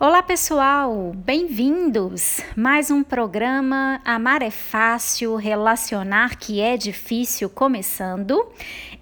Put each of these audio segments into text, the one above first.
Olá pessoal, bem-vindos! Mais um programa Amar é Fácil, Relacionar que é Difícil começando.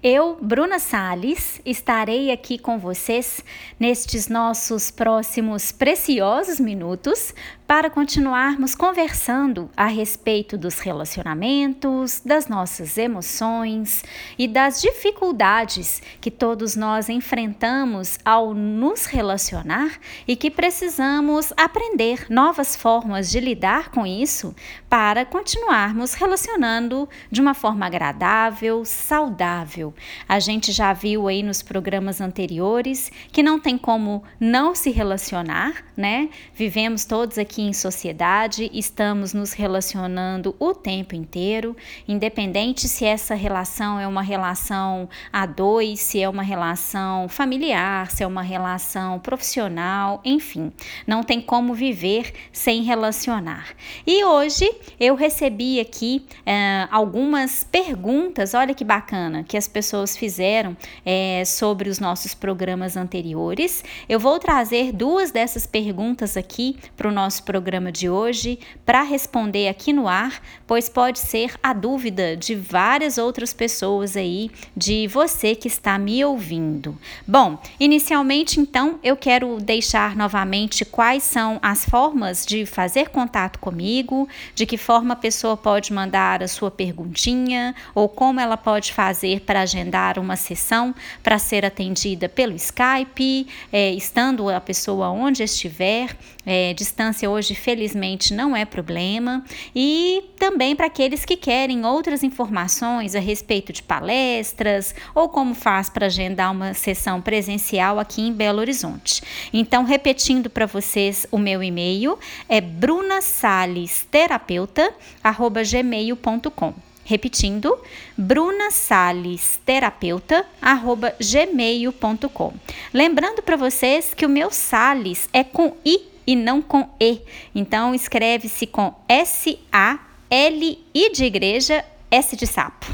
Eu, Bruna Sales, estarei aqui com vocês nestes nossos próximos preciosos minutos para continuarmos conversando a respeito dos relacionamentos, das nossas emoções e das dificuldades que todos nós enfrentamos ao nos relacionar e que precisamos aprender novas formas de lidar com isso para continuarmos relacionando de uma forma agradável, saudável. A gente já viu aí nos programas anteriores que não tem como não se relacionar, né? Vivemos todos aqui aqui em sociedade, estamos nos relacionando o tempo inteiro, independente se essa relação é uma relação a dois, se é uma relação familiar, se é uma relação profissional, enfim, não tem como viver sem relacionar. E hoje eu recebi aqui uh, algumas perguntas, olha que bacana, que as pessoas fizeram é, sobre os nossos programas anteriores. Eu vou trazer duas dessas perguntas aqui para o nosso programa de hoje para responder aqui no ar, pois pode ser a dúvida de várias outras pessoas aí, de você que está me ouvindo. Bom, inicialmente então eu quero deixar novamente quais são as formas de fazer contato comigo, de que forma a pessoa pode mandar a sua perguntinha ou como ela pode fazer para agendar uma sessão para ser atendida pelo Skype, é, estando a pessoa onde estiver. É, distância hoje, felizmente, não é problema. E também para aqueles que querem outras informações a respeito de palestras ou como faz para agendar uma sessão presencial aqui em Belo Horizonte. Então, repetindo para vocês, o meu e-mail é brunasalesterapeuta@gmail.com. Repetindo, brunasalesterapeuta@gmail.com. Lembrando para vocês que o meu Sales é com i e não com E. Então escreve-se com S-A-L-I de igreja, S de sapo.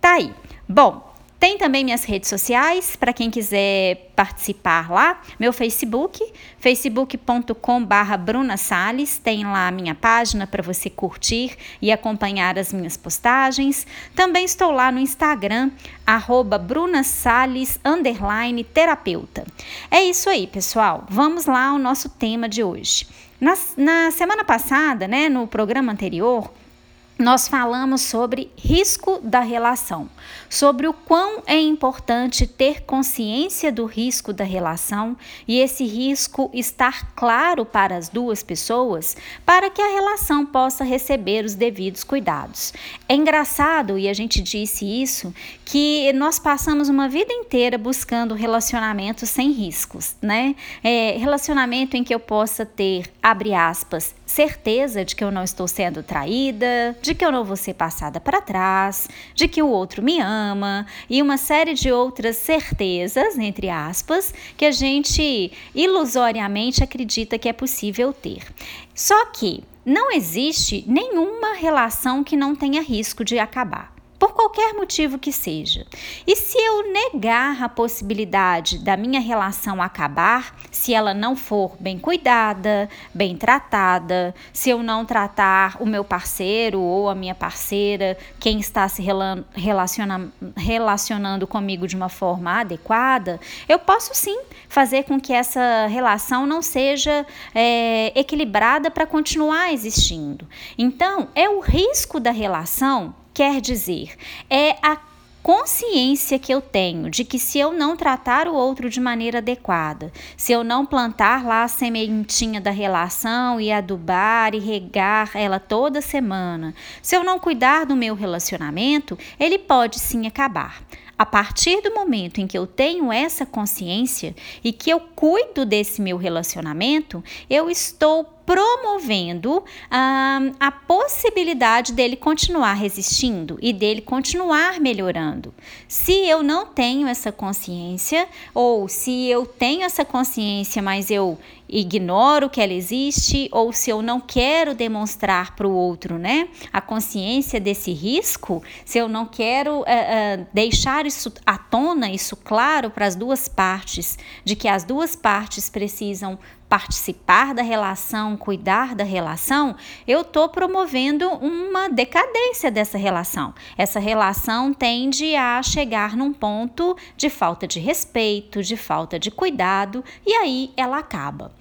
Tá aí. Bom, tem também minhas redes sociais para quem quiser participar lá. Meu Facebook, facebook.com/barra Bruna Salles. Tem lá a minha página para você curtir e acompanhar as minhas postagens. Também estou lá no Instagram, arroba Bruna Salles, underline terapeuta. É isso aí, pessoal. Vamos lá ao nosso tema de hoje. Na, na semana passada, né, no programa anterior, nós falamos sobre risco da relação, sobre o quão é importante ter consciência do risco da relação e esse risco estar claro para as duas pessoas para que a relação possa receber os devidos cuidados. É engraçado, e a gente disse isso, que nós passamos uma vida inteira buscando relacionamentos sem riscos, né? É, relacionamento em que eu possa ter, abre aspas, certeza de que eu não estou sendo traída, de que eu não vou ser passada para trás, de que o outro me ama e uma série de outras certezas, entre aspas, que a gente ilusoriamente acredita que é possível ter. Só que não existe nenhuma relação que não tenha risco de acabar por qualquer motivo que seja. E se eu negar a possibilidade da minha relação acabar, se ela não for bem cuidada, bem tratada, se eu não tratar o meu parceiro ou a minha parceira, quem está se relaciona relacionando comigo de uma forma adequada, eu posso sim fazer com que essa relação não seja é, equilibrada para continuar existindo. Então, é o risco da relação quer dizer? É a consciência que eu tenho de que se eu não tratar o outro de maneira adequada, se eu não plantar lá a sementinha da relação e adubar e regar ela toda semana, se eu não cuidar do meu relacionamento, ele pode sim acabar. A partir do momento em que eu tenho essa consciência e que eu cuido desse meu relacionamento, eu estou promovendo a possibilidade dele continuar resistindo e dele continuar melhorando. Se eu não tenho essa consciência, ou se eu tenho essa consciência, mas eu ignoro que ela existe, ou se eu não quero demonstrar para o outro, né, a consciência desse risco, se eu não quero uh, uh, deixar isso à tona, isso claro para as duas partes, de que as duas partes precisam participar da relação, cuidar da relação, eu estou promovendo uma decadência dessa relação. Essa relação tende a chegar num ponto de falta de respeito, de falta de cuidado, e aí ela acaba.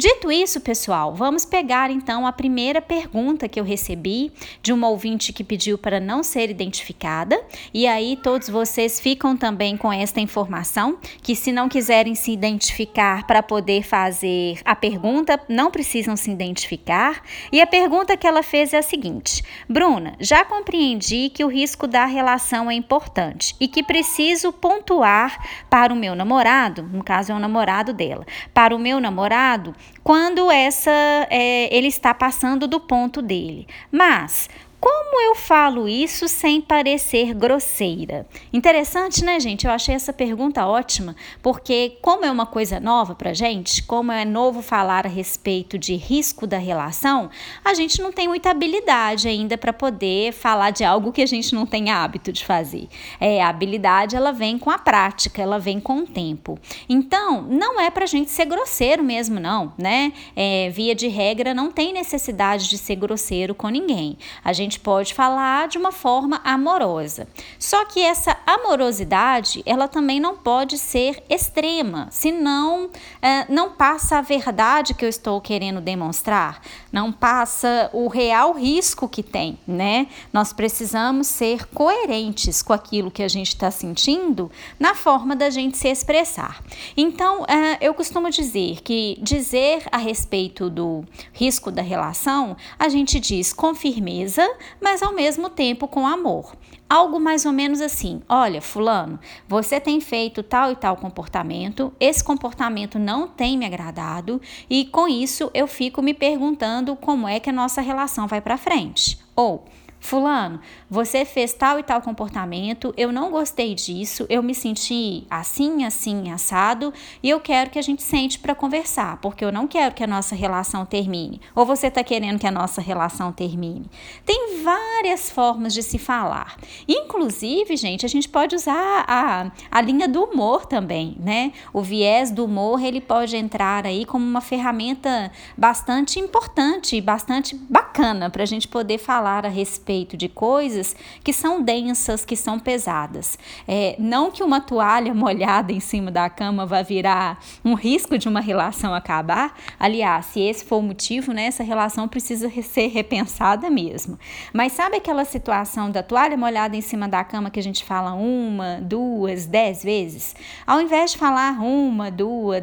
Dito isso, pessoal, vamos pegar então a primeira pergunta que eu recebi de uma ouvinte que pediu para não ser identificada. E aí todos vocês ficam também com esta informação que se não quiserem se identificar para poder fazer a pergunta, não precisam se identificar. E a pergunta que ela fez é a seguinte: Bruna, já compreendi que o risco da relação é importante e que preciso pontuar para o meu namorado, no caso é o namorado dela, para o meu namorado quando essa é, ele está passando do ponto dele. Mas como eu falo isso sem parecer grosseira? Interessante, né, gente? Eu achei essa pergunta ótima, porque, como é uma coisa nova pra gente, como é novo falar a respeito de risco da relação, a gente não tem muita habilidade ainda para poder falar de algo que a gente não tem hábito de fazer. É, a habilidade ela vem com a prática, ela vem com o tempo. Então, não é pra gente ser grosseiro mesmo, não, né? É, via de regra, não tem necessidade de ser grosseiro com ninguém. A gente gente pode falar de uma forma amorosa. Só que essa amorosidade, ela também não pode ser extrema, senão é, não passa a verdade que eu estou querendo demonstrar, não passa o real risco que tem, né? Nós precisamos ser coerentes com aquilo que a gente está sentindo na forma da gente se expressar. Então, é, eu costumo dizer que dizer a respeito do risco da relação, a gente diz com firmeza, mas ao mesmo tempo com amor. Algo mais ou menos assim: olha, Fulano, você tem feito tal e tal comportamento, esse comportamento não tem me agradado e com isso eu fico me perguntando como é que a nossa relação vai para frente. Ou Fulano, você fez tal e tal comportamento, eu não gostei disso, eu me senti assim, assim, assado, e eu quero que a gente sente para conversar, porque eu não quero que a nossa relação termine. Ou você está querendo que a nossa relação termine? Tem várias formas de se falar. Inclusive, gente, a gente pode usar a, a linha do humor também, né? O viés do humor, ele pode entrar aí como uma ferramenta bastante importante, bastante bacana para a gente poder falar a respeito respeito de coisas que são densas, que são pesadas. É, não que uma toalha molhada em cima da cama vá virar um risco de uma relação acabar. Aliás, se esse for o motivo, né, essa relação precisa ser repensada mesmo. Mas sabe aquela situação da toalha molhada em cima da cama que a gente fala uma, duas, dez vezes? Ao invés de falar uma, duas,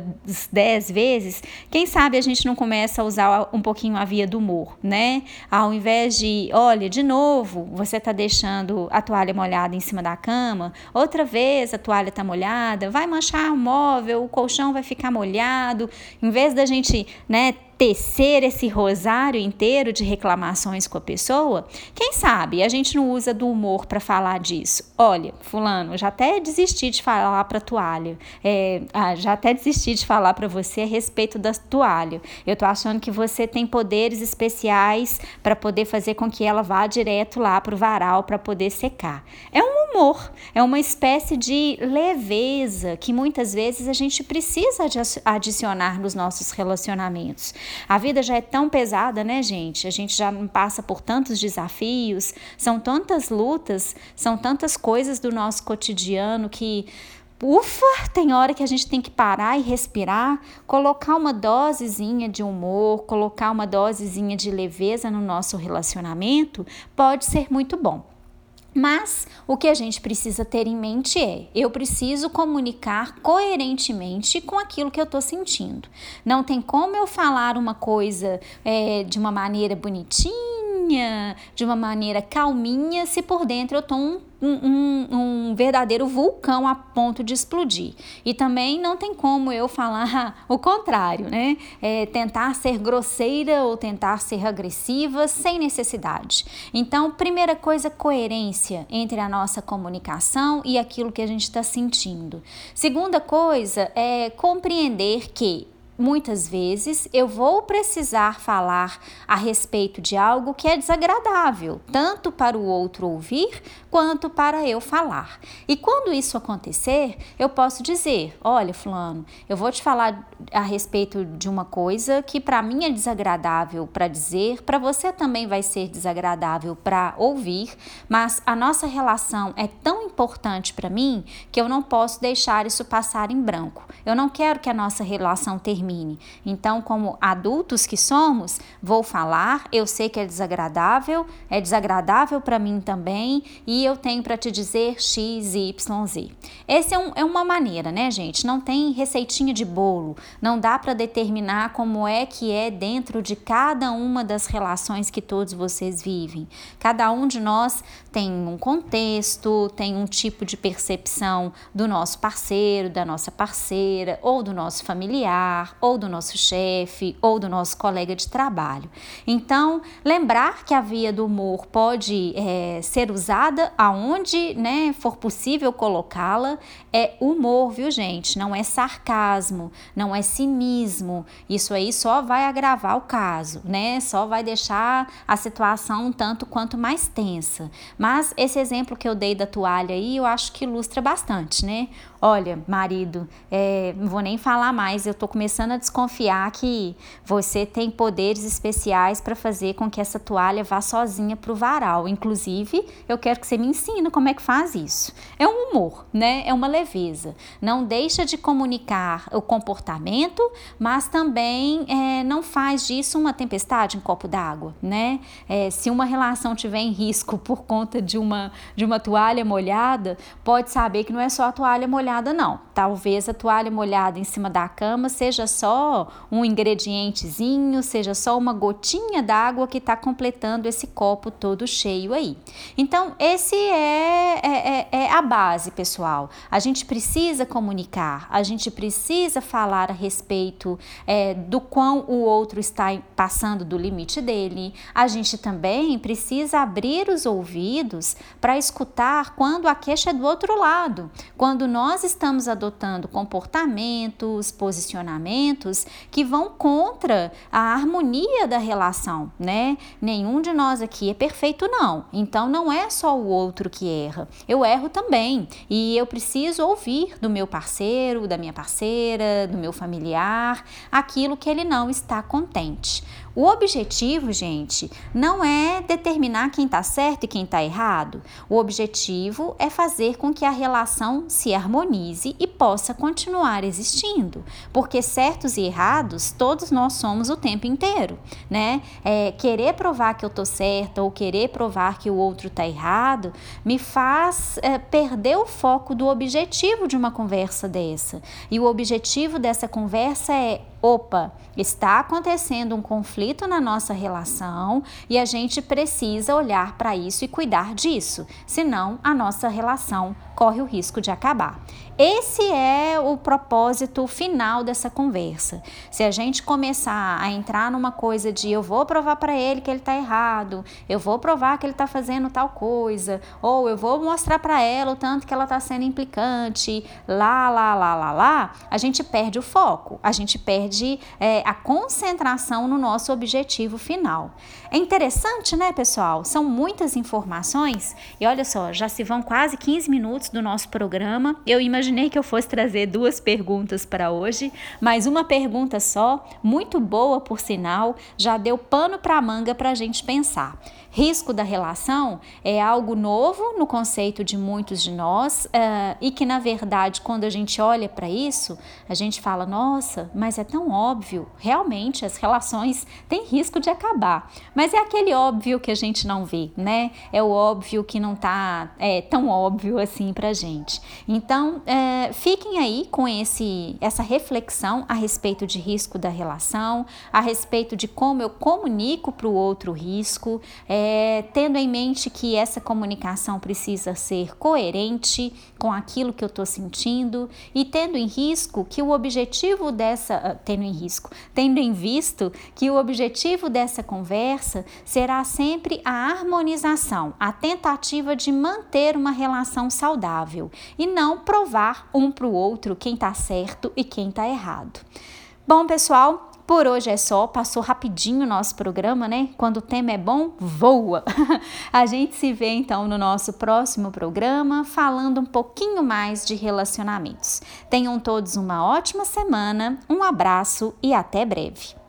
dez vezes, quem sabe a gente não começa a usar um pouquinho a via do humor, né? Ao invés de, olha, de novo novo, você está deixando a toalha molhada em cima da cama, outra vez a toalha está molhada, vai manchar o móvel, o colchão vai ficar molhado. Em vez da gente, né, tecer esse rosário inteiro de reclamações com a pessoa, quem sabe a gente não usa do humor para falar disso. Olha, fulano, já até desisti de falar para toalha, é, ah, já até desisti de falar para você a respeito da toalha. Eu tô achando que você tem poderes especiais para poder fazer com que ela vá direto lá pro varal para poder secar. É um humor, é uma espécie de leveza que muitas vezes a gente precisa adicionar nos nossos relacionamentos. A vida já é tão pesada, né, gente? A gente já passa por tantos desafios, são tantas lutas, são tantas coisas do nosso cotidiano que Ufa, tem hora que a gente tem que parar e respirar, colocar uma dosezinha de humor, colocar uma dosezinha de leveza no nosso relacionamento, pode ser muito bom. Mas o que a gente precisa ter em mente é: eu preciso comunicar coerentemente com aquilo que eu estou sentindo. Não tem como eu falar uma coisa é, de uma maneira bonitinha, de uma maneira calminha, se por dentro eu estou um um, um, verdadeiro vulcão a ponto de explodir. E também não tem como eu falar o contrário, né? É, tentar ser grosseira ou tentar ser agressiva sem necessidade. Então, primeira coisa, coerência entre a nossa comunicação e aquilo que a gente está sentindo. Segunda coisa é compreender que muitas vezes eu vou precisar falar a respeito de algo que é desagradável, tanto para o outro ouvir quanto para eu falar. E quando isso acontecer, eu posso dizer: olha, Fulano, eu vou te falar a respeito de uma coisa que para mim é desagradável para dizer, para você também vai ser desagradável para ouvir, mas a nossa relação é tão importante para mim que eu não posso deixar isso passar em branco. Eu não quero que a nossa relação termine. Então, como adultos que somos, vou falar, eu sei que é desagradável, é desagradável para mim também, e eu tenho para te dizer X, Y, Z. Essa é, um, é uma maneira, né, gente? Não tem receitinha de bolo, não dá para determinar como é que é dentro de cada uma das relações que todos vocês vivem. Cada um de nós tem um contexto, tem um tipo de percepção do nosso parceiro, da nossa parceira, ou do nosso familiar, ou do nosso chefe, ou do nosso colega de trabalho. Então, lembrar que a via do humor pode é, ser usada aonde né, for possível colocá-la é humor, viu, gente? Não é sarcasmo, não é cinismo. Isso aí só vai agravar o caso, né? Só vai deixar a situação um tanto quanto mais tensa. Mas esse exemplo que eu dei da toalha aí, eu acho que ilustra bastante, né? Olha, marido, é, não vou nem falar mais, eu tô começando a desconfiar que você tem poderes especiais para fazer com que essa toalha vá sozinha pro varal. Inclusive, eu quero que você me ensine como é que faz isso. É um humor, né? É uma leveza. Não deixa de comunicar o comportamento, mas também é, não faz disso uma tempestade em copo d'água, né? É, se uma relação tiver em risco por conta de uma, de uma toalha molhada, pode saber que não é só a toalha molhada molhada, não. Talvez a toalha molhada em cima da cama seja só um ingredientezinho, seja só uma gotinha d'água que está completando esse copo todo cheio aí. Então, esse é, é, é, é a base, pessoal. A gente precisa comunicar, a gente precisa falar a respeito é, do quão o outro está passando do limite dele. A gente também precisa abrir os ouvidos para escutar quando a queixa é do outro lado, quando nós estamos adotando comportamentos, posicionamentos que vão contra a harmonia da relação, né? Nenhum de nós aqui é perfeito, não. Então não é só o outro que erra. Eu erro também e eu preciso ouvir do meu parceiro, da minha parceira, do meu familiar, aquilo que ele não está contente. O objetivo, gente, não é determinar quem está certo e quem está errado. O objetivo é fazer com que a relação se harmonize e possa continuar existindo, porque certos e errados todos nós somos o tempo inteiro, né? É, querer provar que eu tô certa ou querer provar que o outro tá errado me faz é, perder o foco do objetivo de uma conversa dessa. E o objetivo dessa conversa é opa, está acontecendo um conflito na nossa relação e a gente precisa olhar para isso e cuidar disso, senão a nossa relação corre o risco de acabar. Esse é o propósito final dessa conversa. Se a gente começar a entrar numa coisa de eu vou provar para ele que ele está errado, eu vou provar que ele está fazendo tal coisa, ou eu vou mostrar para ela o tanto que ela está sendo implicante, lá, lá, lá, lá, lá, a gente perde o foco, a gente perde é, a concentração no nosso objetivo final. É interessante, né, pessoal? São muitas informações e olha só, já se vão quase 15 minutos do nosso programa. Eu imaginei que eu fosse trazer duas perguntas para hoje, mas uma pergunta só, muito boa por sinal, já deu pano para manga para a gente pensar. Risco da relação é algo novo no conceito de muitos de nós uh, e que, na verdade, quando a gente olha para isso, a gente fala: nossa, mas é tão óbvio, realmente as relações têm risco de acabar. Mas é aquele óbvio que a gente não vê, né? É o óbvio que não tá é, tão óbvio assim para gente. Então, é, fiquem aí com esse, essa reflexão a respeito de risco da relação, a respeito de como eu comunico para o outro risco. É, tendo em mente que essa comunicação precisa ser coerente com aquilo que eu estou sentindo e tendo em risco que o objetivo dessa, tendo em risco, tendo em visto que o objetivo dessa conversa será sempre a harmonização, a tentativa de manter uma relação saudável e não provar um para o outro quem está certo e quem está errado. Bom, pessoal, por hoje é só, passou rapidinho o nosso programa, né? Quando o tema é bom, voa! A gente se vê então no nosso próximo programa, falando um pouquinho mais de relacionamentos. Tenham todos uma ótima semana, um abraço e até breve!